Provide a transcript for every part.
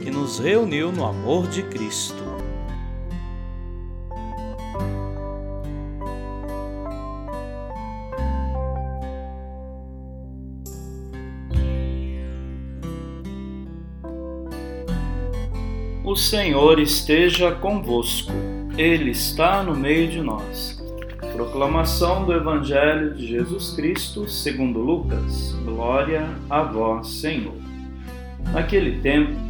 que nos reuniu no amor de Cristo. O Senhor esteja convosco, Ele está no meio de nós. Proclamação do Evangelho de Jesus Cristo segundo Lucas. Glória a vós, Senhor. Naquele tempo,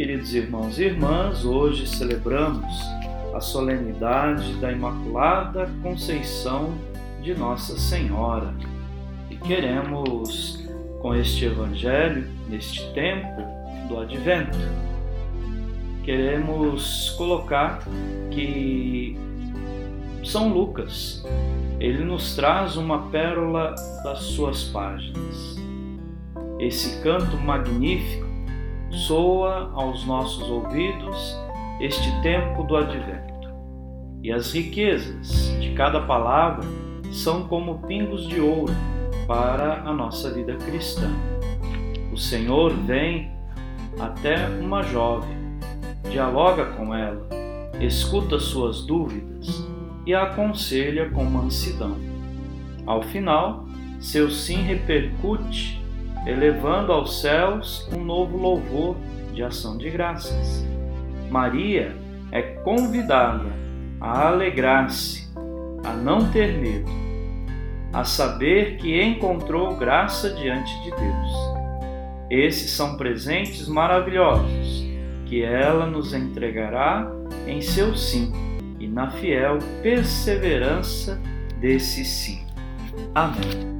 Queridos irmãos e irmãs, hoje celebramos a solenidade da Imaculada Conceição de Nossa Senhora e queremos, com este Evangelho, neste tempo do Advento, queremos colocar que São Lucas ele nos traz uma pérola das suas páginas. Esse canto magnífico soa aos nossos ouvidos este tempo do advento. E as riquezas de cada palavra são como pingos de ouro para a nossa vida cristã. O Senhor vem até uma jovem, dialoga com ela, escuta suas dúvidas e a aconselha com mansidão. Ao final, seu sim repercute elevando aos céus um novo louvor de ação de graças. Maria é convidada a alegrar-se, a não ter medo, a saber que encontrou graça diante de Deus. Esses são presentes maravilhosos que ela nos entregará em seu sim e na fiel perseverança desse sim. Amém.